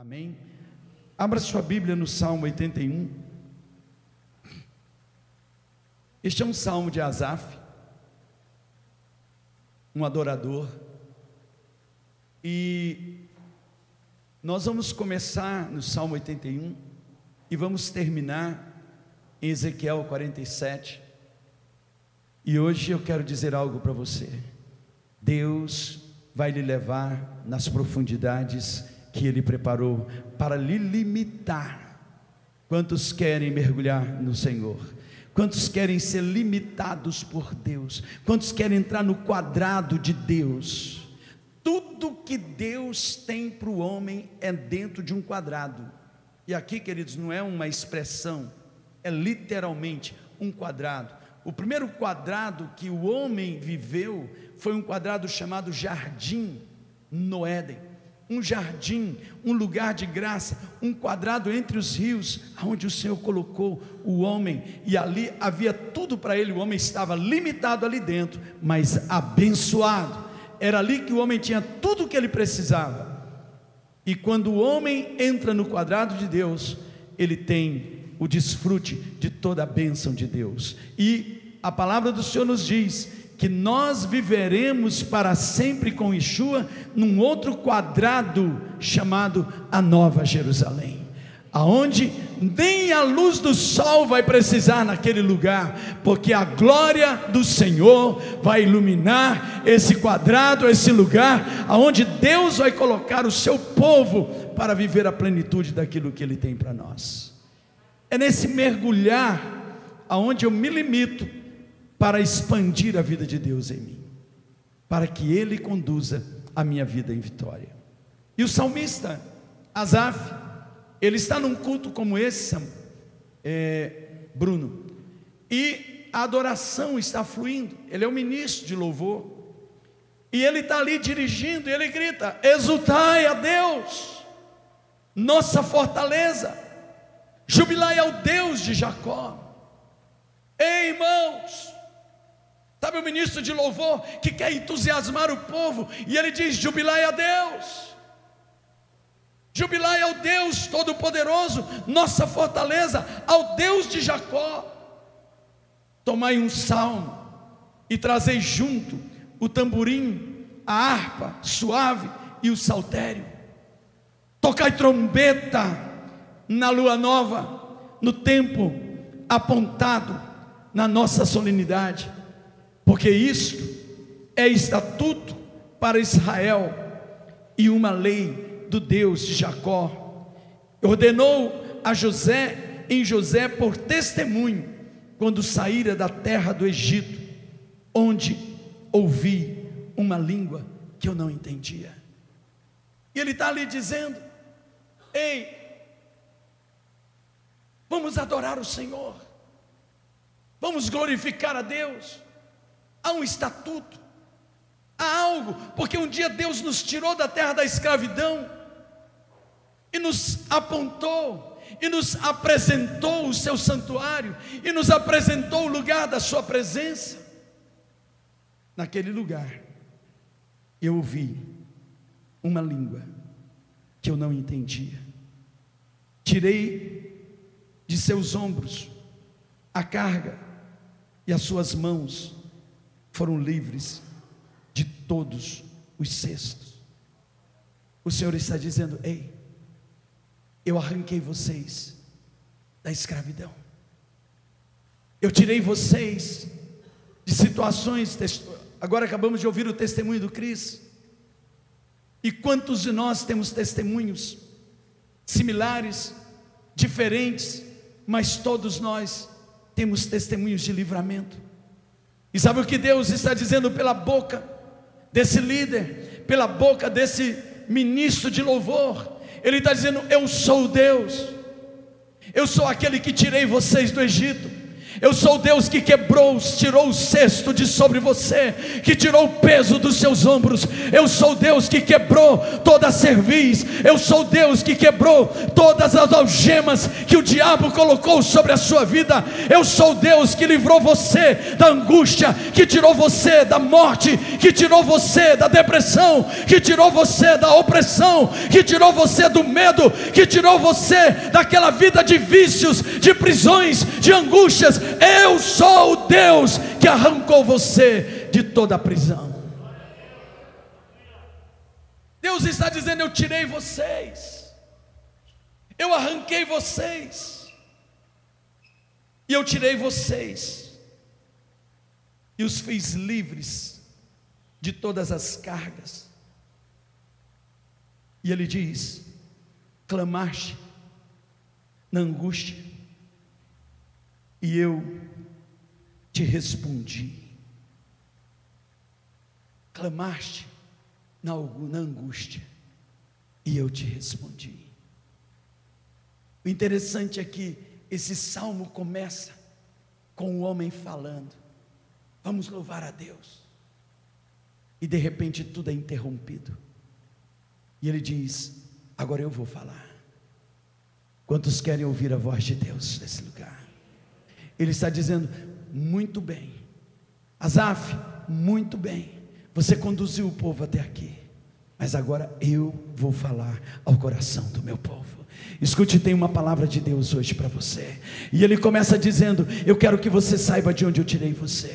Amém? Abra sua Bíblia no Salmo 81. Este é um salmo de Asaf, um adorador. E nós vamos começar no Salmo 81 e vamos terminar em Ezequiel 47. E hoje eu quero dizer algo para você. Deus vai lhe levar nas profundidades que Ele preparou para lhe limitar. Quantos querem mergulhar no Senhor? Quantos querem ser limitados por Deus? Quantos querem entrar no quadrado de Deus? Tudo que Deus tem para o homem é dentro de um quadrado. E aqui, queridos, não é uma expressão, é literalmente um quadrado. O primeiro quadrado que o homem viveu foi um quadrado chamado jardim no Éden um jardim, um lugar de graça, um quadrado entre os rios, onde o Senhor colocou o homem, e ali havia tudo para ele. O homem estava limitado ali dentro, mas abençoado. Era ali que o homem tinha tudo o que ele precisava. E quando o homem entra no quadrado de Deus, ele tem o desfrute de toda a bênção de Deus. E a palavra do Senhor nos diz que nós viveremos para sempre com Yeshua num outro quadrado chamado a Nova Jerusalém, aonde nem a luz do sol vai precisar naquele lugar, porque a glória do Senhor vai iluminar esse quadrado, esse lugar, aonde Deus vai colocar o seu povo para viver a plenitude daquilo que ele tem para nós. É nesse mergulhar aonde eu me limito para expandir a vida de Deus em mim, para que Ele conduza a minha vida em vitória. E o salmista, Asaf, ele está num culto como esse, é, Bruno, e a adoração está fluindo, ele é o ministro de louvor, e ele está ali dirigindo, e ele grita: Exultai a Deus, nossa fortaleza, jubilai ao Deus de Jacó. Ei, irmãos, Sabe o ministro de louvor que quer entusiasmar o povo e ele diz: jubilai a Deus. Jubilai ao Deus Todo-Poderoso, nossa fortaleza, ao Deus de Jacó. Tomai um salmo e trazei junto o tamborim, a harpa suave e o saltério. Tocai trombeta na lua nova, no tempo apontado na nossa solenidade porque isto é estatuto para Israel e uma lei do Deus de Jacó. Ordenou a José em José por testemunho quando saíra da terra do Egito, onde ouvi uma língua que eu não entendia. E ele está ali dizendo: Ei, vamos adorar o Senhor, vamos glorificar a Deus há um estatuto, há algo, porque um dia Deus nos tirou da terra da escravidão e nos apontou e nos apresentou o seu santuário e nos apresentou o lugar da sua presença. Naquele lugar, eu ouvi uma língua que eu não entendia. Tirei de seus ombros a carga e as suas mãos foram livres de todos os cestos. O Senhor está dizendo: Ei, eu arranquei vocês da escravidão, eu tirei vocês de situações. Agora acabamos de ouvir o testemunho do Cris. E quantos de nós temos testemunhos similares, diferentes, mas todos nós temos testemunhos de livramento. E sabe o que Deus está dizendo pela boca desse líder, pela boca desse ministro de louvor? Ele está dizendo: Eu sou Deus, eu sou aquele que tirei vocês do Egito, Eu sou Deus que quebrou, tirou o cesto de sobre você, que tirou o peso dos seus ombros. Eu sou Deus que quebrou toda a cerviz. Eu sou Deus que quebrou todas as algemas que o diabo colocou sobre a sua vida. Eu sou Deus que livrou você da angústia, que tirou você da morte, que tirou você da depressão, que tirou você da opressão, que tirou você do medo, que tirou você daquela vida de vícios, de prisões, de angústias eu sou o Deus que arrancou você de toda a prisão. Deus está dizendo: Eu tirei vocês, eu arranquei vocês, e eu tirei vocês, e os fiz livres de todas as cargas. E Ele diz: clamaste na angústia, e eu te respondi. Clamaste na, angústia e eu te respondi. O interessante é que esse salmo começa com o homem falando: Vamos louvar a Deus. E de repente tudo é interrompido. E ele diz: Agora eu vou falar. Quantos querem ouvir a voz de Deus nesse lugar? Ele está dizendo: muito bem, Asaf, muito bem, você conduziu o povo até aqui, mas agora eu vou falar ao coração do meu povo. Escute, tem uma palavra de Deus hoje para você. E ele começa dizendo: Eu quero que você saiba de onde eu tirei você.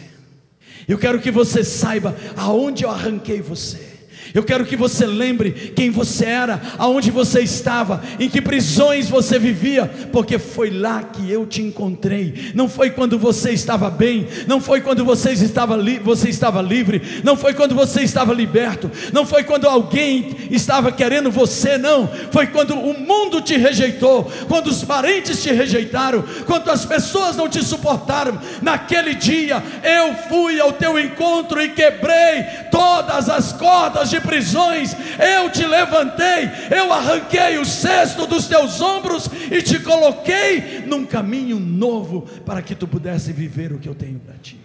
Eu quero que você saiba aonde eu arranquei você. Eu quero que você lembre quem você era, aonde você estava, em que prisões você vivia, porque foi lá que eu te encontrei. Não foi quando você estava bem, não foi quando você estava, você estava livre, não foi quando você estava liberto, não foi quando alguém estava querendo você, não. Foi quando o mundo te rejeitou, quando os parentes te rejeitaram, quando as pessoas não te suportaram. Naquele dia eu fui ao teu encontro e quebrei todas as cordas de prisões, eu te levantei, eu arranquei o cesto dos teus ombros e te coloquei num caminho novo para que tu pudesse viver o que eu tenho para ti.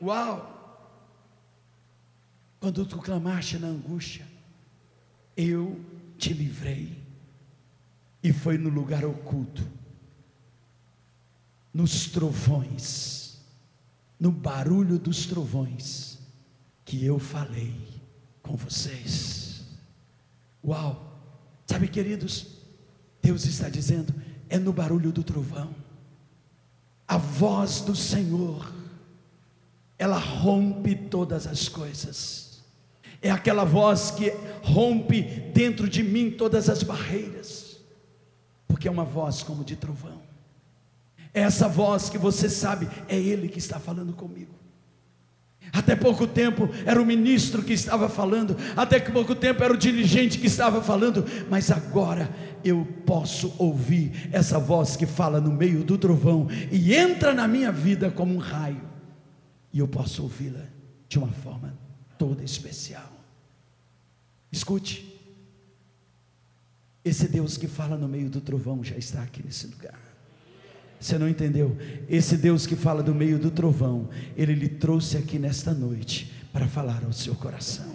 Uau! Quando tu clamaste na angústia, eu te livrei, e foi no lugar oculto, nos trovões, no barulho dos trovões, que eu falei com vocês. Uau! Sabe, queridos, Deus está dizendo: é no barulho do trovão, a voz do Senhor, ela rompe todas as coisas, é aquela voz que rompe dentro de mim todas as barreiras, porque é uma voz como de trovão, é essa voz que você sabe, é Ele que está falando comigo. Até pouco tempo era o ministro que estava falando, até pouco tempo era o dirigente que estava falando, mas agora eu posso ouvir essa voz que fala no meio do trovão e entra na minha vida como um raio, e eu posso ouvi-la de uma forma toda especial. Escute, esse Deus que fala no meio do trovão já está aqui nesse lugar. Você não entendeu? Esse Deus que fala do meio do trovão, ele lhe trouxe aqui nesta noite para falar ao seu coração.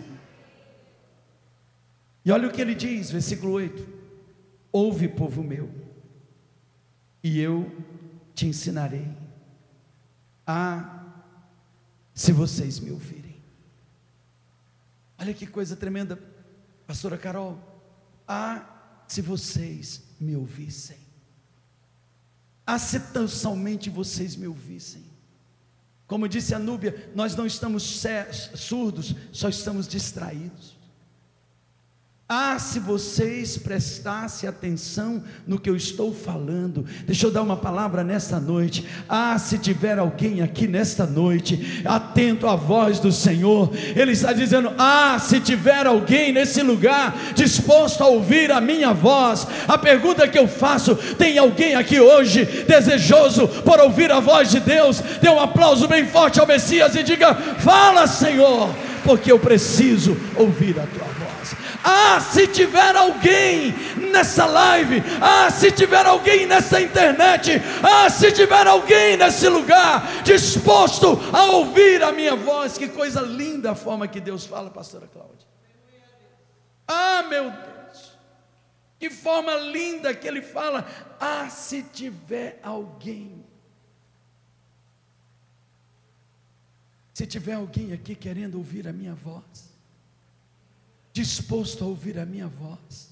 E olha o que ele diz, versículo 8: Ouve, povo meu, e eu te ensinarei a, se vocês me ouvirem. Olha que coisa tremenda, pastora Carol. Ah, se vocês me ouvissem. Ah, se tão somente vocês me ouvissem. Como disse a Núbia, nós não estamos surdos, só estamos distraídos. Ah, se vocês prestassem atenção no que eu estou falando, deixa eu dar uma palavra nesta noite. Ah, se tiver alguém aqui nesta noite, atento à voz do Senhor, Ele está dizendo: Ah, se tiver alguém nesse lugar disposto a ouvir a minha voz, a pergunta que eu faço: tem alguém aqui hoje desejoso por ouvir a voz de Deus? Dê um aplauso bem forte ao Messias e diga: Fala, Senhor, porque eu preciso ouvir a tua voz. Ah, se tiver alguém nessa live, ah, se tiver alguém nessa internet, ah, se tiver alguém nesse lugar disposto a ouvir a minha voz, que coisa linda a forma que Deus fala, pastora Cláudia. Ah, meu Deus, que forma linda que Ele fala, ah, se tiver alguém. Se tiver alguém aqui querendo ouvir a minha voz, disposto a ouvir a minha voz.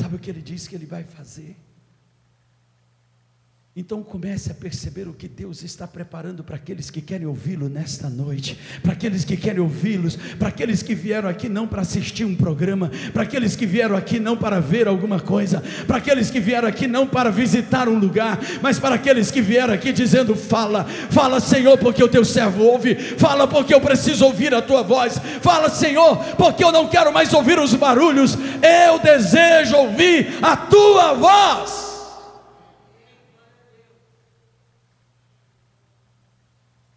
Sabe o que ele diz que ele vai fazer? Então comece a perceber o que Deus está preparando para aqueles que querem ouvi-lo nesta noite, para aqueles que querem ouvi-los, para aqueles que vieram aqui não para assistir um programa, para aqueles que vieram aqui não para ver alguma coisa, para aqueles que vieram aqui não para visitar um lugar, mas para aqueles que vieram aqui dizendo: Fala, fala Senhor, porque o teu servo ouve, fala porque eu preciso ouvir a tua voz, fala Senhor, porque eu não quero mais ouvir os barulhos, eu desejo ouvir a tua voz.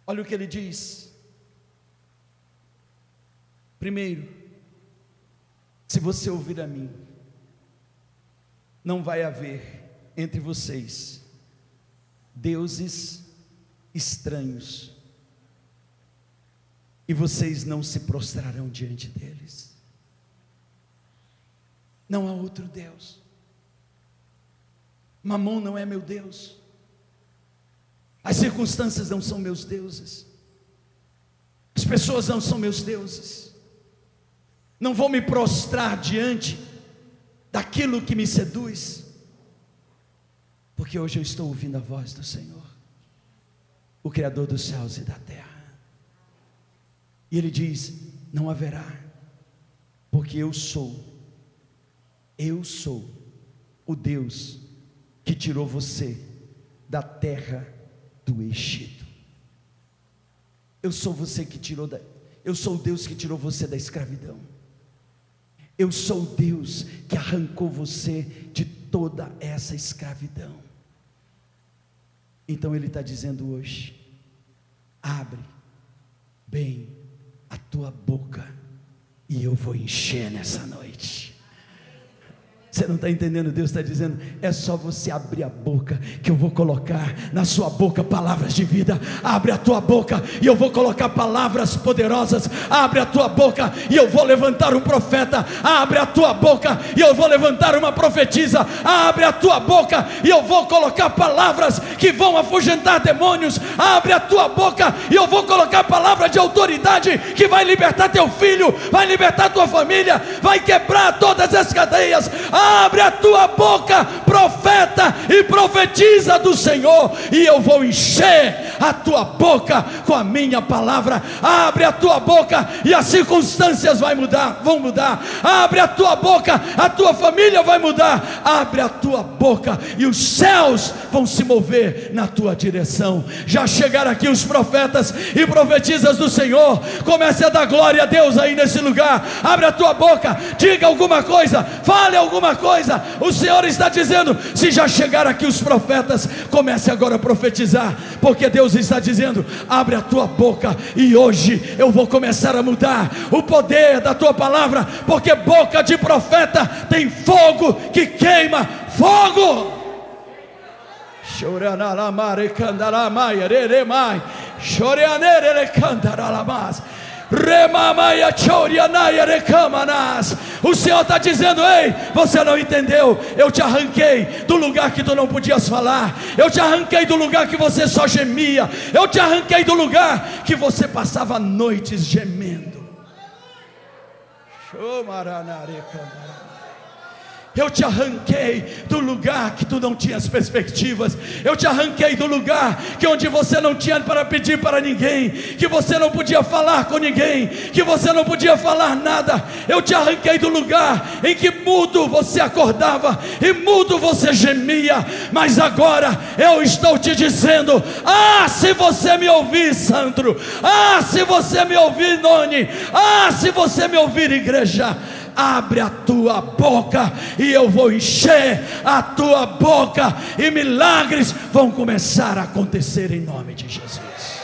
Olha o que ele diz. Primeiro, se você ouvir a mim, não vai haver entre vocês deuses estranhos, e vocês não se prostrarão diante deles. Não há outro Deus. Mamon não é meu Deus. As circunstâncias não são meus deuses. As pessoas não são meus deuses. Não vou me prostrar diante daquilo que me seduz. Porque hoje eu estou ouvindo a voz do Senhor, o Criador dos céus e da terra. E Ele diz: Não haverá, porque eu sou, eu sou o Deus que tirou você da terra do Egito. Eu sou você que tirou da, eu sou o Deus que tirou você da escravidão. Eu sou o Deus que arrancou você de toda essa escravidão. Então Ele está dizendo hoje: abre bem a tua boca, e eu vou encher nessa noite. Você não está entendendo? Deus está dizendo: é só você abrir a boca, que eu vou colocar na sua boca palavras de vida. Abre a tua boca e eu vou colocar palavras poderosas. Abre a tua boca e eu vou levantar um profeta. Abre a tua boca e eu vou levantar uma profetisa. Abre a tua boca e eu vou colocar palavras que vão afugentar demônios. Abre a tua boca e eu vou colocar palavra de autoridade que vai libertar teu filho, vai libertar tua família, vai quebrar todas as cadeias. Abre abre a tua boca, profeta, e profetiza do Senhor, e eu vou encher a tua boca com a minha palavra. Abre a tua boca e as circunstâncias vai mudar, vão mudar. Abre a tua boca, a tua família vai mudar. Abre a tua boca e os céus vão se mover na tua direção. Já chegaram aqui os profetas e profetizas do Senhor. Comece a dar glória a Deus aí nesse lugar. Abre a tua boca, diga alguma coisa, fale alguma coisa. O Senhor está dizendo: se já chegaram aqui os profetas, comece agora a profetizar, porque Deus está dizendo: abre a tua boca e hoje eu vou começar a mudar o poder da tua palavra, porque boca de profeta tem fogo que queima fogo. Choranalamaré candaramai, reremai, choreanere candaralamas. O Senhor está dizendo: Ei, você não entendeu? Eu te arranquei do lugar que tu não podias falar. Eu te arranquei do lugar que você só gemia. Eu te arranquei do lugar que você passava noites gemendo. Shomaranare eu te arranquei do lugar que tu não tinhas perspectivas. Eu te arranquei do lugar que onde você não tinha para pedir para ninguém, que você não podia falar com ninguém, que você não podia falar nada. Eu te arranquei do lugar em que mudo você acordava e mudo você gemia. Mas agora eu estou te dizendo: ah, se você me ouvir, Sandro, ah, se você me ouvir, Noni, ah, se você me ouvir, igreja abre a tua boca e eu vou encher a tua boca, e milagres vão começar a acontecer em nome de Jesus.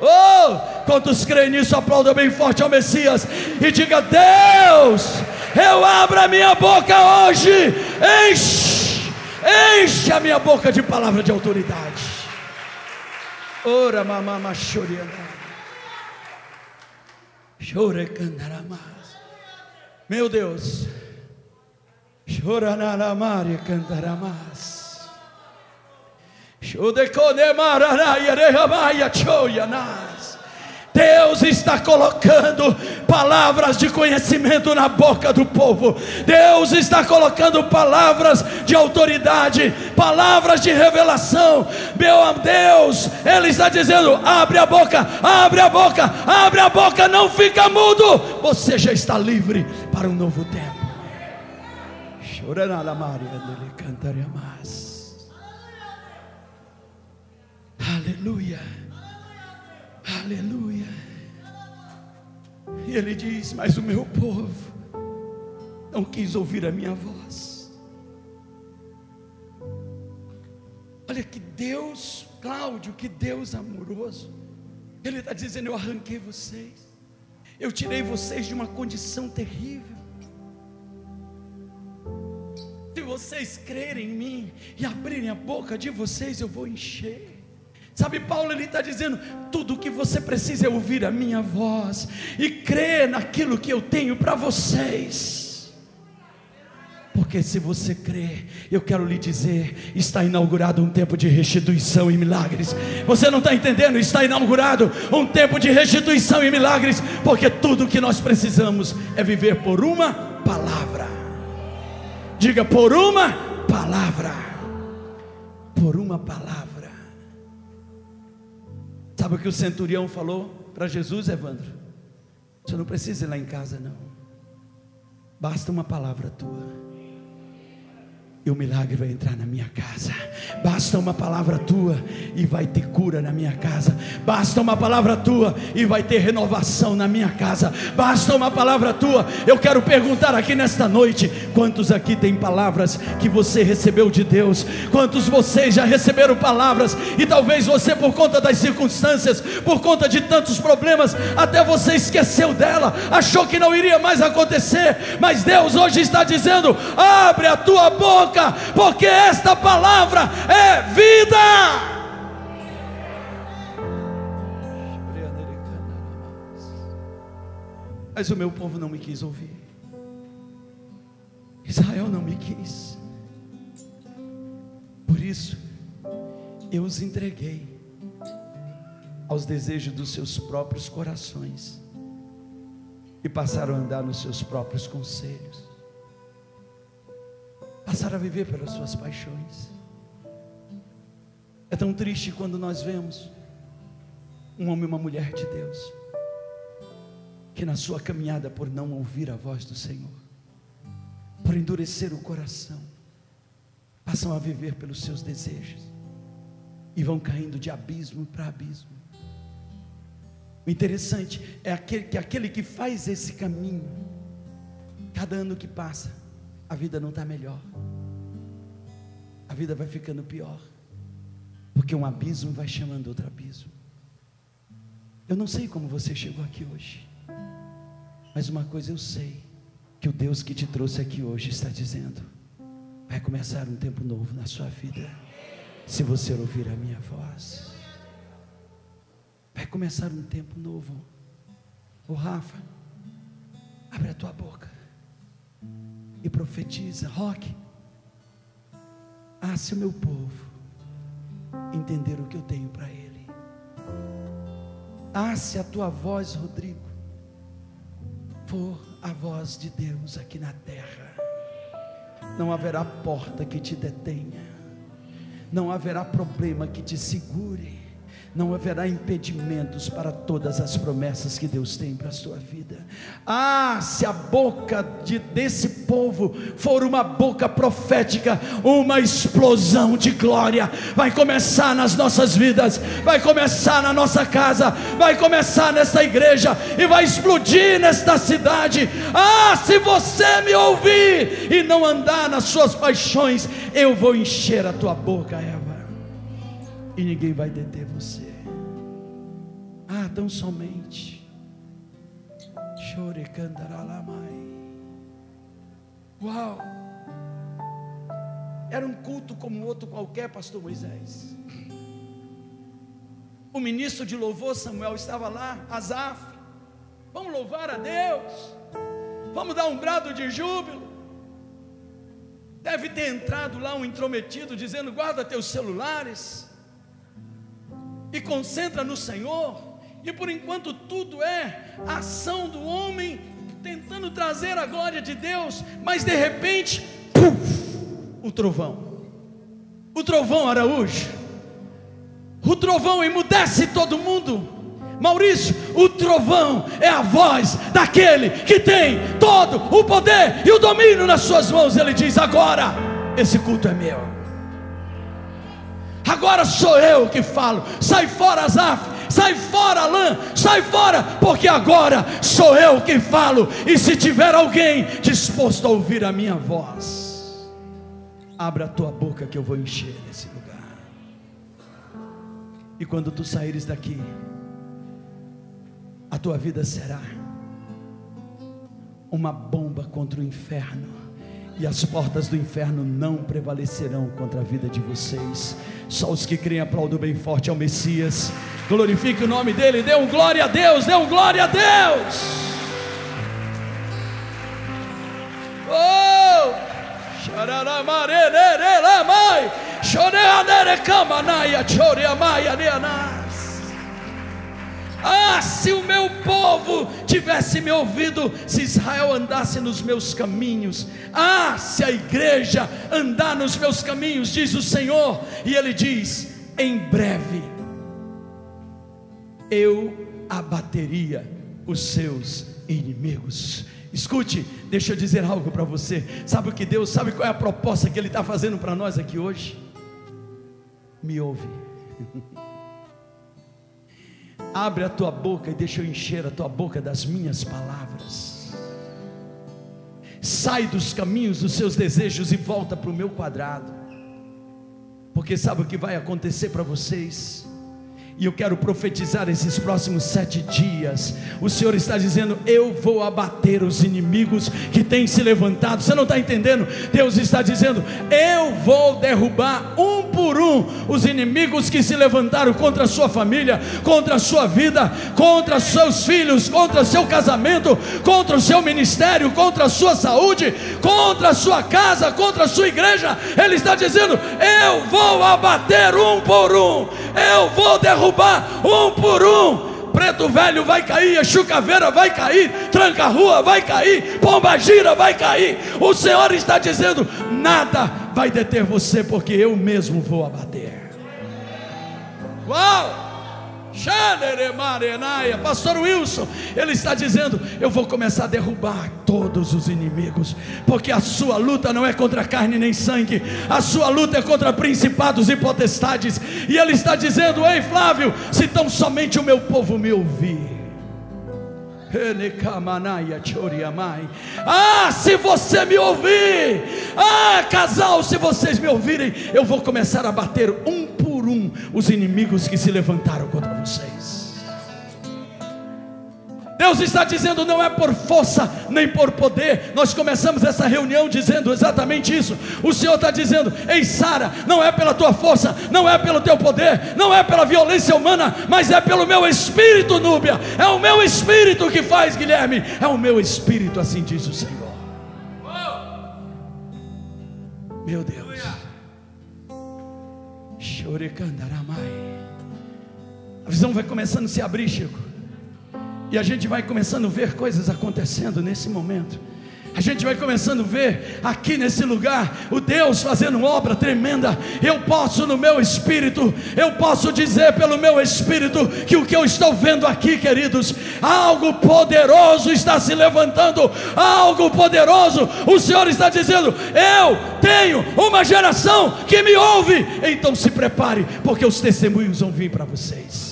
Oh, quantos creem nisso, aplaudam bem forte ao Messias e diga: Deus, eu abro a minha boca hoje, enche, enche a minha boca de palavra de autoridade. Ora, mamama, choriana. Chore candaramas. Meu Deus. Choranaramaria cantaramas. Deus está colocando palavras de conhecimento na boca do povo. Deus está colocando palavras de autoridade, palavras de revelação. Meu Deus, Ele está dizendo: abre a boca, abre a boca, abre a boca, não fica mudo. Você já está livre para um novo tempo. Chorando Maria, ele cantaria mais. Aleluia. Aleluia. E ele diz: Mas o meu povo não quis ouvir a minha voz. Olha que Deus, Cláudio, que Deus amoroso. Ele está dizendo: Eu arranquei vocês, eu tirei vocês de uma condição terrível. Se vocês crerem em mim e abrirem a boca de vocês, eu vou encher. Sabe, Paulo ele está dizendo: tudo o que você precisa é ouvir a minha voz e crer naquilo que eu tenho para vocês. Porque se você crê, eu quero lhe dizer, está inaugurado um tempo de restituição e milagres. Você não está entendendo? Está inaugurado um tempo de restituição e milagres, porque tudo o que nós precisamos é viver por uma palavra. Diga por uma palavra. Por uma palavra. Sabe o que o centurião falou para Jesus, Evandro? Você não precisa ir lá em casa, não. Basta uma palavra tua e o milagre vai entrar na minha casa. Basta uma palavra tua e vai ter cura na minha casa. Basta uma palavra tua e vai ter renovação na minha casa. Basta uma palavra tua. Eu quero perguntar aqui nesta noite: quantos aqui têm palavras que você recebeu de Deus? Quantos vocês já receberam palavras e talvez você, por conta das circunstâncias, por conta de tantos problemas, até você esqueceu dela, achou que não iria mais acontecer, mas Deus hoje está dizendo: abre a tua boca boca, porque esta palavra é vida. Mas o meu povo não me quis ouvir. Israel não me quis. Por isso, eu os entreguei aos desejos dos seus próprios corações e passaram a andar nos seus próprios conselhos passaram a viver pelas suas paixões. É tão triste quando nós vemos um homem e uma mulher de Deus que na sua caminhada por não ouvir a voz do Senhor, por endurecer o coração, passam a viver pelos seus desejos e vão caindo de abismo para abismo. O interessante é aquele que aquele que faz esse caminho, cada ano que passa, a vida não está melhor, a vida vai ficando pior, porque um abismo vai chamando outro abismo. Eu não sei como você chegou aqui hoje, mas uma coisa eu sei: que o Deus que te trouxe aqui hoje está dizendo, vai começar um tempo novo na sua vida, se você ouvir a minha voz. Vai começar um tempo novo. Ô Rafa, abre a tua boca e profetiza: Roque, ah, se o meu povo entender o que eu tenho para ele, ah, se a tua voz, Rodrigo, for a voz de Deus aqui na terra, não haverá porta que te detenha, não haverá problema que te segure não haverá impedimentos para todas as promessas que Deus tem para a sua vida. Ah, se a boca de, desse povo for uma boca profética, uma explosão de glória vai começar nas nossas vidas, vai começar na nossa casa, vai começar nesta igreja e vai explodir nesta cidade. Ah, se você me ouvir e não andar nas suas paixões, eu vou encher a tua boca, Eva e ninguém vai deter você. Ah, tão somente. Chore candaralai. Uau! Era um culto como outro qualquer, pastor Moisés. O ministro de louvor Samuel estava lá, Asaf. Vamos louvar a Deus. Vamos dar um brado de júbilo. Deve ter entrado lá um intrometido dizendo: guarda teus celulares e concentra no Senhor. E por enquanto tudo é ação do homem tentando trazer a glória de Deus, mas de repente, puf, o trovão. O trovão Araújo. O trovão emudece todo mundo. Maurício, o trovão é a voz daquele que tem todo o poder e o domínio nas suas mãos. Ele diz: agora, esse culto é meu. Agora sou eu que falo. Sai fora, Azaf. Sai fora, Alain. Sai fora, porque agora sou eu que falo. E se tiver alguém disposto a ouvir a minha voz, Abra a tua boca que eu vou encher nesse lugar. E quando tu saíres daqui, a tua vida será uma bomba contra o inferno. E as portas do inferno não prevalecerão contra a vida de vocês. Só os que creem aplaudam bem forte ao Messias. Glorifique o nome dele. Dê um glória a Deus. Dê um glória a Deus. Ah, se o meu povo tivesse me ouvido, se Israel andasse nos meus caminhos, ah, se a igreja andar nos meus caminhos, diz o Senhor, e Ele diz: em breve eu abateria os seus inimigos. Escute, deixa eu dizer algo para você. Sabe o que Deus, sabe qual é a proposta que Ele está fazendo para nós aqui hoje? Me ouve. Abre a tua boca e deixa eu encher a tua boca das minhas palavras. Sai dos caminhos dos seus desejos e volta para o meu quadrado. Porque sabe o que vai acontecer para vocês? E eu quero profetizar esses próximos sete dias. O Senhor está dizendo: Eu vou abater os inimigos que têm se levantado. Você não está entendendo? Deus está dizendo: Eu vou derrubar um por um os inimigos que se levantaram contra a sua família, contra a sua vida, contra seus filhos, contra seu casamento, contra o seu ministério, contra a sua saúde, contra a sua casa, contra a sua igreja. Ele está dizendo: Eu vou abater um por um. Eu vou derrubar derrubar um por um. Preto velho vai cair, a chucaveira vai cair, tranca rua vai cair, pomba gira vai cair. O Senhor está dizendo: nada vai deter você, porque eu mesmo vou abater. Uau! Pastor Wilson, ele está dizendo: Eu vou começar a derrubar todos os inimigos, porque a sua luta não é contra carne nem sangue, a sua luta é contra principados e potestades. E ele está dizendo: Ei Flávio, se tão somente o meu povo me ouvir. Ah, se você me ouvir, ah, casal, se vocês me ouvirem, eu vou começar a bater um os inimigos que se levantaram contra vocês. Deus está dizendo não é por força nem por poder. Nós começamos essa reunião dizendo exatamente isso. O Senhor está dizendo: Ei, Sara, não é pela tua força, não é pelo teu poder, não é pela violência humana, mas é pelo meu espírito, Núbia. É o meu espírito que faz, Guilherme. É o meu espírito, assim diz o Senhor. Meu Deus. A visão vai começando a se abrir, Chico. E a gente vai começando a ver coisas acontecendo nesse momento. A gente vai começando a ver aqui nesse lugar o Deus fazendo obra tremenda. Eu posso, no meu espírito, eu posso dizer pelo meu espírito que o que eu estou vendo aqui, queridos, algo poderoso está se levantando. Algo poderoso. O Senhor está dizendo: Eu tenho uma geração que me ouve. Então se prepare, porque os testemunhos vão vir para vocês.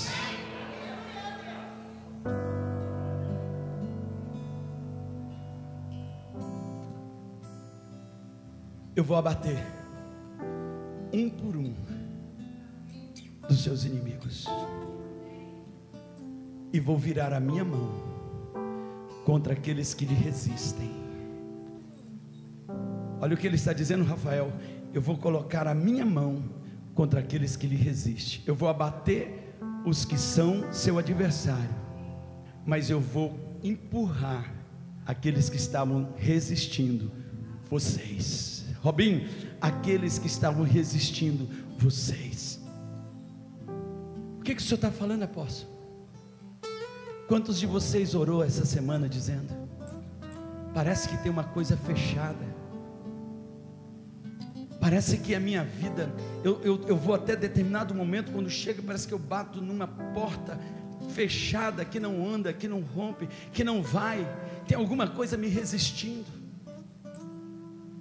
Eu vou abater um por um dos seus inimigos. e vou virar a minha mão contra aqueles que lhe resistem. Olha o que ele está dizendo, Rafael. Eu vou colocar a minha mão contra aqueles que lhe resistem. Eu vou abater os que são seu adversário, mas eu vou empurrar aqueles que estavam resistindo vocês. Robinho, aqueles que estavam resistindo vocês. O que, que o senhor está falando, apóstolo? Quantos de vocês orou essa semana dizendo: Parece que tem uma coisa fechada. Parece que a minha vida, eu, eu, eu vou até determinado momento, quando chega, parece que eu bato numa porta fechada, que não anda, que não rompe, que não vai, tem alguma coisa me resistindo.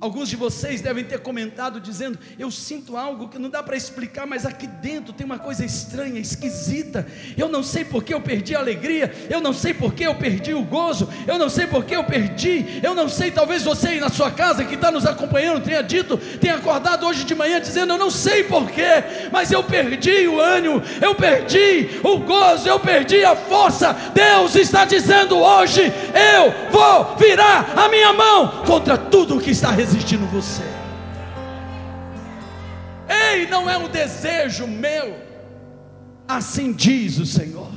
Alguns de vocês devem ter comentado dizendo: Eu sinto algo que não dá para explicar, mas aqui dentro tem uma coisa estranha, esquisita. Eu não sei porque eu perdi a alegria, eu não sei porque eu perdi o gozo, eu não sei porque eu perdi, eu não sei. Talvez você aí na sua casa que está nos acompanhando tenha dito, tenha acordado hoje de manhã dizendo: Eu não sei porquê, mas eu perdi o ânimo, eu perdi o gozo, eu perdi a força. Deus está dizendo hoje: Eu vou virar a minha mão contra tudo que está resistindo resistindo você. Ei, não é um desejo meu, assim diz o Senhor.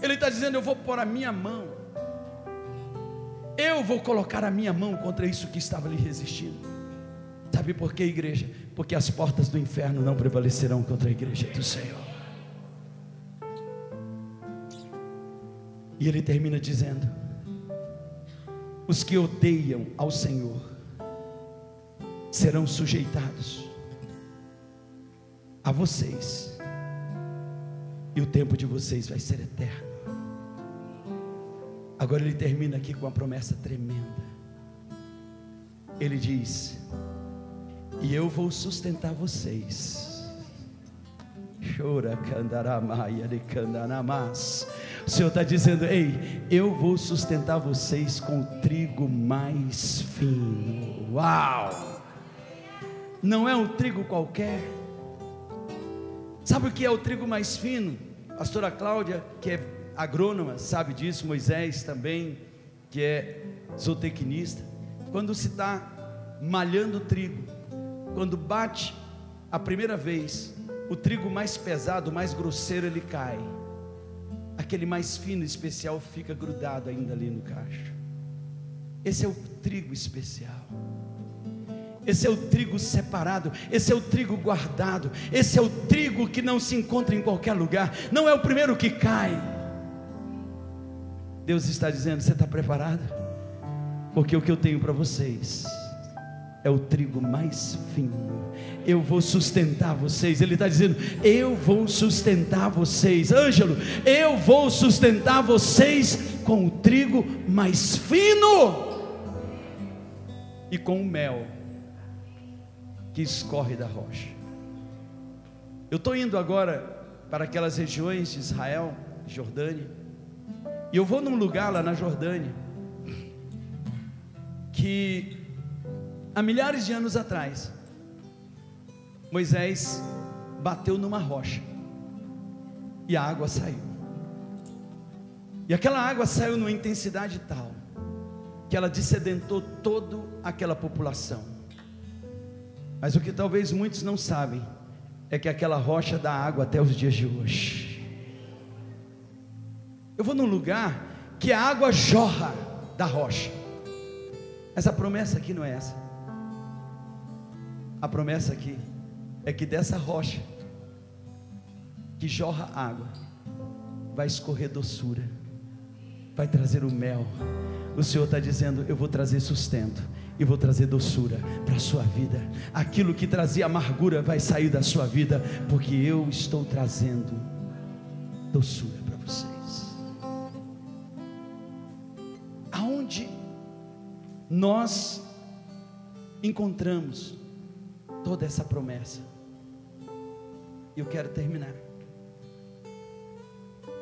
Ele está dizendo: Eu vou pôr a minha mão, eu vou colocar a minha mão contra isso que estava lhe resistindo. Sabe por quê, igreja? Porque as portas do inferno não prevalecerão contra a igreja do Senhor. E ele termina dizendo: os que odeiam ao Senhor serão sujeitados a vocês, e o tempo de vocês vai ser eterno. Agora ele termina aqui com uma promessa tremenda. Ele diz: E eu vou sustentar vocês. Chora, de candanamas o Senhor está dizendo: Ei, eu vou sustentar vocês com o trigo mais fino. Uau! Não é um trigo qualquer. Sabe o que é o trigo mais fino? A pastora Cláudia, que é agrônoma, sabe disso. Moisés também, que é zootecnista. Quando se está malhando trigo, quando bate a primeira vez, o trigo mais pesado, mais grosseiro, ele cai aquele mais fino especial fica grudado ainda ali no cacho. Esse é o trigo especial. Esse é o trigo separado, esse é o trigo guardado, esse é o trigo que não se encontra em qualquer lugar, não é o primeiro que cai. Deus está dizendo: você está preparado? Porque o que eu tenho para vocês é o trigo mais fino. Eu vou sustentar vocês. Ele está dizendo: Eu vou sustentar vocês. Ângelo, eu vou sustentar vocês com o trigo mais fino e com o mel que escorre da rocha. Eu estou indo agora para aquelas regiões de Israel, Jordânia, e eu vou num lugar lá na Jordânia que há milhares de anos atrás, Moisés bateu numa rocha e a água saiu. E aquela água saiu numa intensidade tal que ela dissedentou toda aquela população. Mas o que talvez muitos não sabem é que aquela rocha dá água até os dias de hoje. Eu vou num lugar que a água jorra da rocha. Essa promessa aqui não é essa. A promessa aqui é que dessa rocha que jorra água vai escorrer doçura, vai trazer o mel. O Senhor está dizendo: Eu vou trazer sustento e vou trazer doçura para a sua vida. Aquilo que trazia amargura vai sair da sua vida, porque eu estou trazendo doçura para vocês. Aonde nós encontramos toda essa promessa. E eu quero terminar.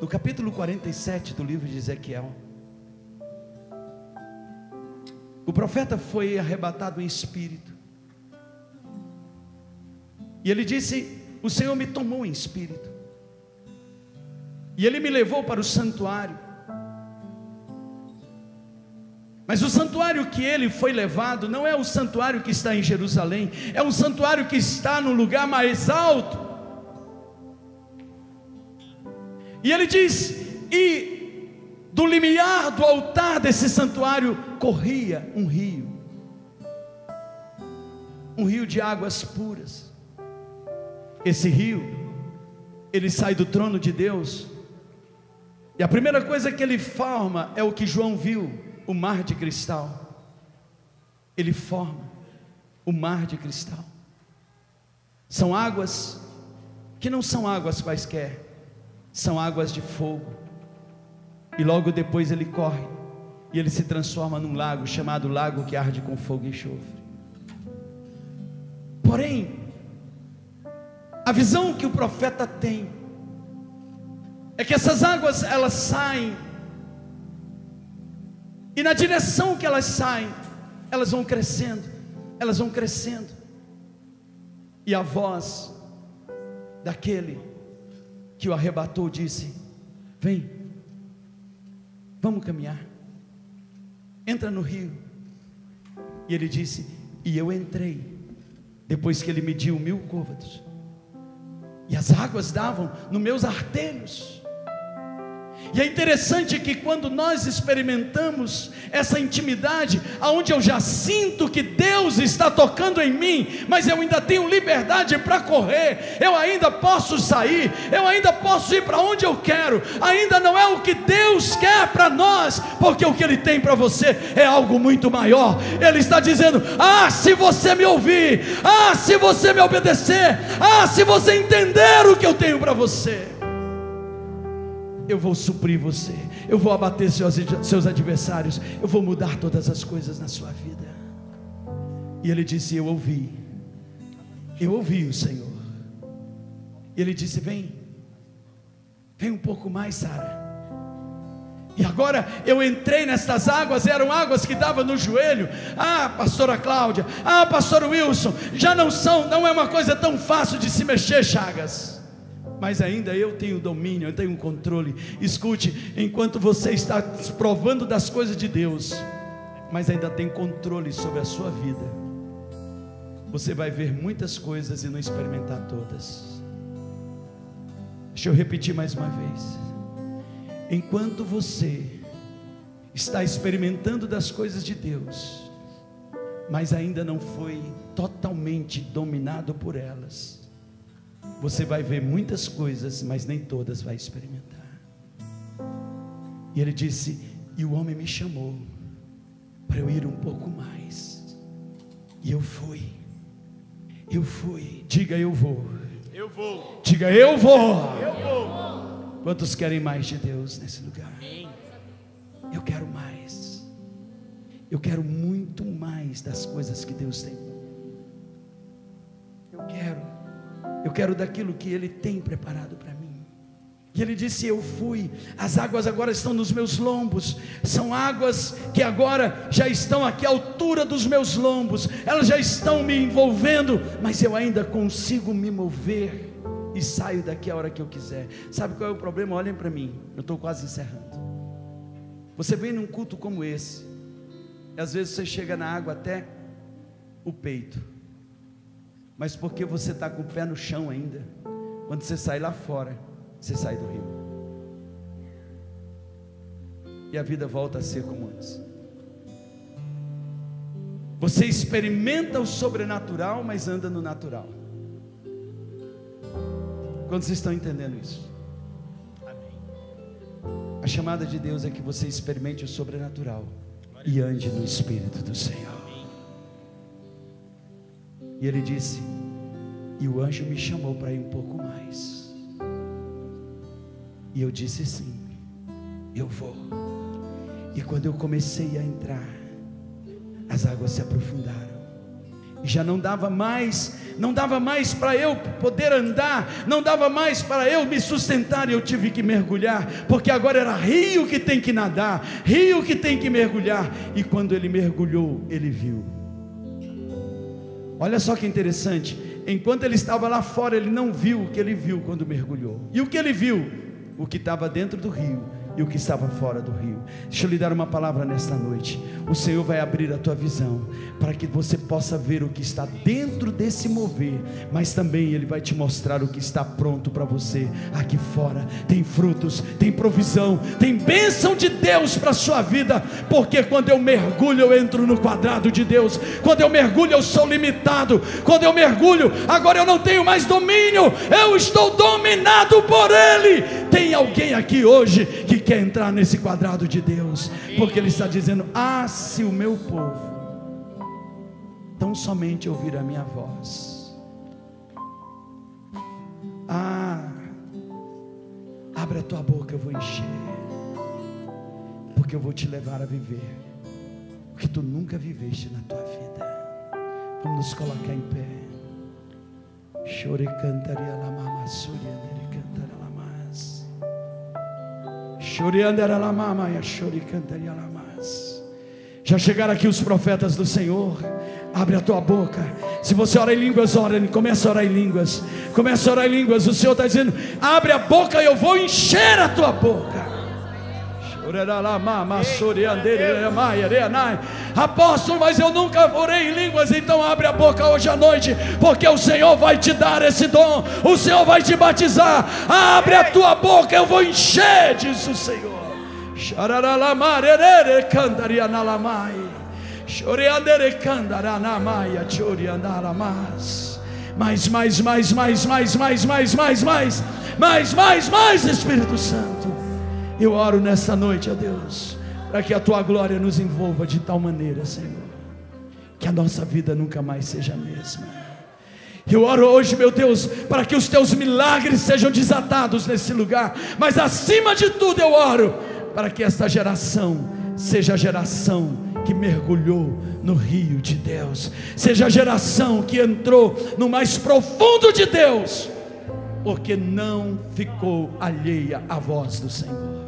No capítulo 47 do livro de Ezequiel, o profeta foi arrebatado em espírito. E ele disse: O Senhor me tomou em espírito. E ele me levou para o santuário. Mas o santuário que ele foi levado não é o santuário que está em Jerusalém, é um santuário que está no lugar mais alto. E ele diz: e do limiar do altar desse santuário corria um rio, um rio de águas puras. Esse rio, ele sai do trono de Deus, e a primeira coisa que ele forma é o que João viu o mar de cristal. Ele forma o mar de cristal. São águas que não são águas quaisquer, são águas de fogo. E logo depois ele corre e ele se transforma num lago chamado Lago que arde com fogo e enxofre. Porém, a visão que o profeta tem é que essas águas elas saem e na direção que elas saem, elas vão crescendo, elas vão crescendo. E a voz daquele que o arrebatou disse: Vem, vamos caminhar, entra no rio. E ele disse: E eu entrei, depois que ele mediu mil côvados, e as águas davam nos meus artelhos. E é interessante que quando nós experimentamos essa intimidade, aonde eu já sinto que Deus está tocando em mim, mas eu ainda tenho liberdade para correr, eu ainda posso sair, eu ainda posso ir para onde eu quero, ainda não é o que Deus quer para nós, porque o que Ele tem para você é algo muito maior. Ele está dizendo: Ah, se você me ouvir, ah, se você me obedecer, ah, se você entender o que eu tenho para você eu vou suprir você, eu vou abater seus, seus adversários, eu vou mudar todas as coisas na sua vida. E ele disse: Eu ouvi, eu ouvi o Senhor. E ele disse: Vem, vem um pouco mais, Sara. E agora eu entrei nestas águas, eram águas que davam no joelho. Ah, pastora Cláudia, ah, pastor Wilson, já não são, não é uma coisa tão fácil de se mexer, Chagas mas ainda eu tenho domínio, eu tenho controle. Escute, enquanto você está provando das coisas de Deus, mas ainda tem controle sobre a sua vida, você vai ver muitas coisas e não experimentar todas. Deixa eu repetir mais uma vez. Enquanto você está experimentando das coisas de Deus, mas ainda não foi totalmente dominado por elas, você vai ver muitas coisas, mas nem todas vai experimentar. E ele disse: E o homem me chamou para eu ir um pouco mais. E eu fui. Eu fui. Diga eu vou. Eu vou. Diga eu vou. Eu vou. Quantos querem mais de Deus nesse lugar? Eu quero mais. Eu quero muito mais das coisas que Deus tem. Eu quero eu quero daquilo que Ele tem preparado para mim. E ele disse: Eu fui, as águas agora estão nos meus lombos, são águas que agora já estão aqui à altura dos meus lombos, elas já estão me envolvendo, mas eu ainda consigo me mover e saio daqui a hora que eu quiser. Sabe qual é o problema? Olhem para mim, eu estou quase encerrando. Você vem num culto como esse, e às vezes você chega na água até o peito mas porque você está com o pé no chão ainda. Quando você sai lá fora, você sai do rio. E a vida volta a ser como antes. Você experimenta o sobrenatural, mas anda no natural. Quando vocês estão entendendo isso? A chamada de Deus é que você experimente o sobrenatural e ande no Espírito do Senhor. E ele disse: E o anjo me chamou para ir um pouco mais. E eu disse sim, eu vou. E quando eu comecei a entrar, as águas se aprofundaram. E já não dava mais, não dava mais para eu poder andar, não dava mais para eu me sustentar, e eu tive que mergulhar, porque agora era rio que tem que nadar, rio que tem que mergulhar. E quando ele mergulhou, ele viu Olha só que interessante. Enquanto ele estava lá fora, ele não viu o que ele viu quando mergulhou. E o que ele viu? o que estava dentro do rio e o que estava fora do rio. Deixa eu lhe dar uma palavra nesta noite. O Senhor vai abrir a tua visão para que você possa ver o que está dentro desse mover, mas também Ele vai te mostrar o que está pronto para você aqui fora. Tem frutos, tem provisão, tem bênção de Deus para a sua vida, porque quando eu mergulho, eu entro no quadrado de Deus. Quando eu mergulho, eu sou limitado. Quando eu mergulho, agora eu não tenho mais domínio, eu estou dominado por Ele. Tem alguém aqui hoje que quer entrar nesse quadrado de Deus, porque Ele está dizendo: Ah, se o meu povo tão somente ouvir a minha voz, ah, abre a tua boca, eu vou encher, porque eu vou te levar a viver o que tu nunca viveste na tua vida. Vamos nos colocar em pé. Chore cantaria la mama Já chegaram aqui os profetas do Senhor. Abre a tua boca. Se você ora em línguas, ora, começa a orar em línguas. Começa a orar em línguas. O Senhor está dizendo: abre a boca e eu vou encher a tua boca. Apóstolo, mas eu nunca orei em línguas, então abre a boca hoje à noite, porque o Senhor vai te dar esse dom, o Senhor vai te batizar. Abre a tua boca, eu vou encher, diz o Senhor. Mais, mais, mais, mais, mais, mais, mais, mais, mais, mais, mais, mais, Espírito Santo. Eu oro nessa noite, ó Deus, para que a tua glória nos envolva de tal maneira, Senhor, que a nossa vida nunca mais seja a mesma. Eu oro hoje, meu Deus, para que os teus milagres sejam desatados nesse lugar, mas acima de tudo eu oro para que esta geração seja a geração que mergulhou no rio de Deus, seja a geração que entrou no mais profundo de Deus, porque não ficou alheia à voz do Senhor.